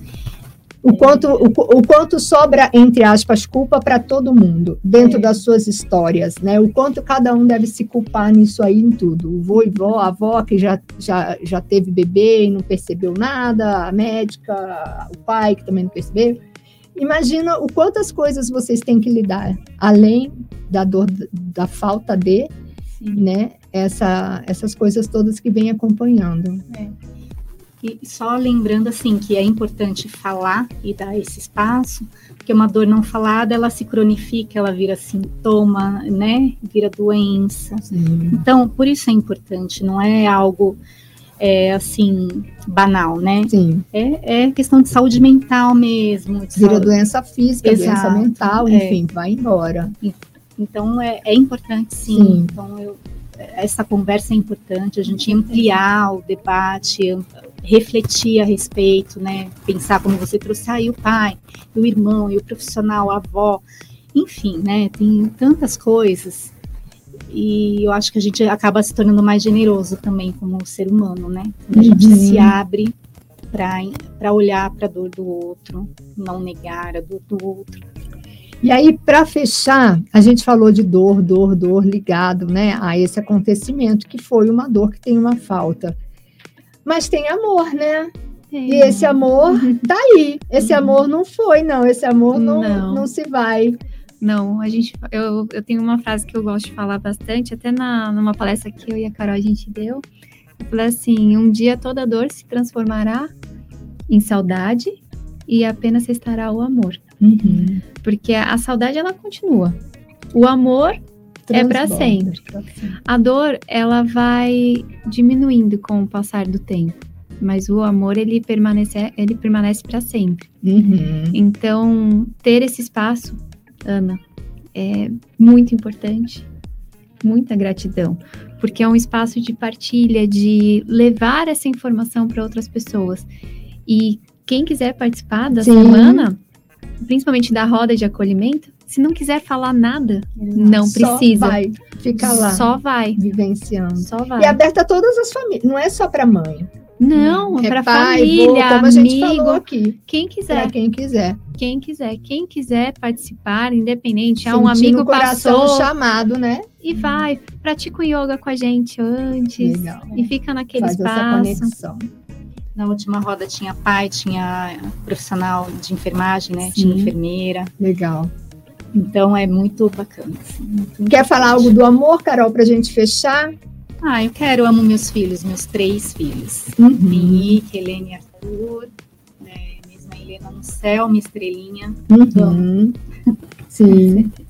O quanto, o, o quanto sobra, entre aspas, culpa para todo mundo, dentro É. das suas histórias, né? O quanto cada um deve se culpar nisso aí em tudo. O vô e vó, a avó que já, já, já teve bebê e não percebeu nada, a médica, o pai que também não percebeu. Imagina o quantas coisas vocês têm que lidar, além da dor da falta de, Sim. né? Essa, essas coisas todas que vem acompanhando. E só lembrando assim que é importante falar e dar esse espaço, porque uma dor não falada ela se cronifica, ela vira sintoma, né? Vira doença. Então, por isso é importante, não é algo é, assim banal, né? Sim. É, é questão de saúde mental mesmo. Vira saúde- doença física, doença Exato, mental, é. enfim, vai embora. Então é, é importante sim. Sim. Então eu, essa conversa é importante, a gente ampliar o debate, refletir a respeito, né? Pensar como você trouxe aí o pai, e o irmão, e o profissional, a avó, enfim, né? Tem tantas coisas. E eu acho que a gente acaba se tornando mais generoso também como ser humano, né? Quando a gente Uhum. se abre para olhar para a dor do outro, não negar a dor do outro. E aí, para fechar, a gente falou de dor, dor, dor ligado, né, a esse acontecimento que foi uma dor que tem uma falta. Mas tem amor, né? E esse amor tá aí. Esse amor não foi, não. Esse amor não, não. Não. se vai. Não, a gente, eu, eu tenho uma frase que eu gosto de falar bastante, até na, numa palestra que eu e a Carol a gente deu. Eu falei assim: um dia toda dor se transformará em saudade e apenas restará o amor. Uhum. Porque a saudade ela continua. O amor, É Transborda. sempre. a dor, ela vai diminuindo com o passar do tempo. Mas o amor, ele permanece, ele permanece para sempre. Uhum. Então, ter esse espaço, Ana, é muito importante. muita gratidão, porque é um espaço de partilha, de levar essa informação para outras pessoas. E quem quiser participar da Sim. semana, principalmente da roda de acolhimento, se não quiser falar nada, não precisa. Só vai, fica lá. Só vai. Vivenciando. Só vai. E aberta a todas as famílias, não é só para mãe. Não, é para família, vô, como amigo, a gente falou aqui. Quem quiser. Pra quem quiser. Quem quiser. Quem quiser participar, independente. Ah, um amigo passou. chamado, né? E vai, pratica o yoga com a gente antes. Legal. E fica naquele Faz espaço. Essa conexão. Na última roda tinha pai, tinha profissional de enfermagem, né? Sim. Tinha enfermeira. Legal. Então é muito bacana. Assim, muito Quer falar algo do amor, Carol, para a gente fechar? Ah, eu quero, eu amo meus filhos, meus três filhos. Uhum. Henrique, Helene e Arthur. Né, mesmo a Helena no céu, minha estrelinha. Uhum. Sim.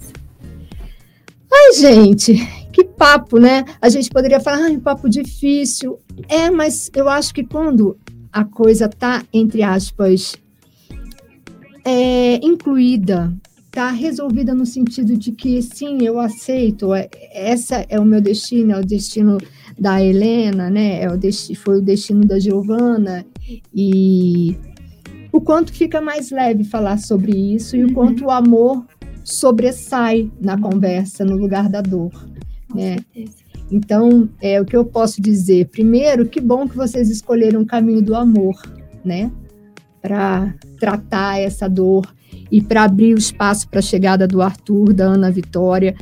Ai, gente, que papo, né? A gente poderia falar, ai, papo difícil. É, mas eu acho que quando a coisa tá, entre aspas, é, incluída está resolvida no sentido de que sim, eu aceito, é, essa é o meu destino, é o destino da Helena, né? É o destino, foi o destino da Giovana e o quanto fica mais leve falar sobre isso e uhum. o quanto o amor sobressai na conversa no lugar da dor, Com né? Certeza. Então, é o que eu posso dizer. Primeiro, que bom que vocês escolheram o caminho do amor, né? Para tratar essa dor e para abrir o espaço para a chegada do Arthur, da Ana Vitória,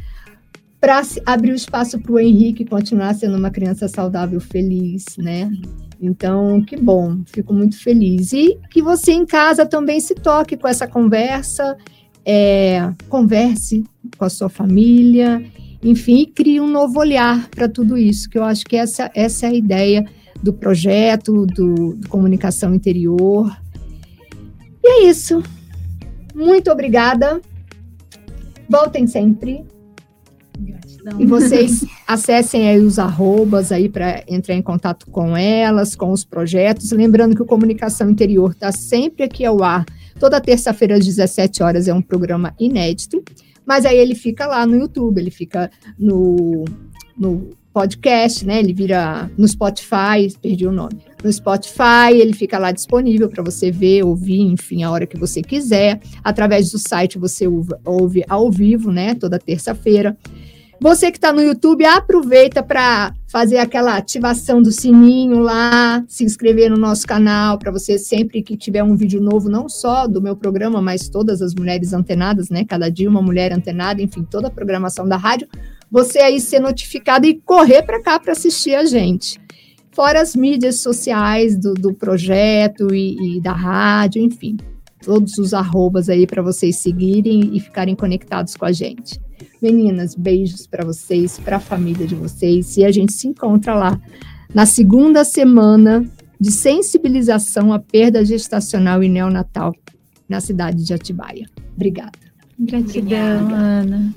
para abrir o espaço para o Henrique continuar sendo uma criança saudável, feliz, né? Então, que bom, fico muito feliz. E que você em casa também se toque com essa conversa, é, converse com a sua família, enfim, crie um novo olhar para tudo isso, que eu acho que essa, essa é a ideia do projeto, do, do Comunicação Interior. E é isso. Muito obrigada. Voltem sempre. Gratidão. E vocês acessem aí os arrobas aí para entrar em contato com elas, com os projetos. Lembrando que o Comunicação Interior está sempre aqui ao ar. Toda terça-feira às 17 horas é um programa inédito, mas aí ele fica lá no YouTube, ele fica no, no podcast, né? Ele vira no Spotify, perdi o nome. No Spotify, ele fica lá disponível para você ver, ouvir, enfim, a hora que você quiser. Através do site você ouve ao vivo, né? Toda terça-feira. Você que está no YouTube, aproveita para fazer aquela ativação do sininho lá, se inscrever no nosso canal, para você sempre que tiver um vídeo novo, não só do meu programa, mas todas as mulheres antenadas, né? Cada dia uma mulher antenada, enfim, toda a programação da rádio, você aí ser notificado e correr para cá para assistir a gente. Fora as mídias sociais do, do projeto e, e da rádio, enfim, todos os arrobas aí para vocês seguirem e ficarem conectados com a gente. Meninas, beijos para vocês, para a família de vocês, e a gente se encontra lá na segunda semana de sensibilização à perda gestacional e neonatal na cidade de Atibaia. Obrigada. Gratidão, Obrigada. Ana.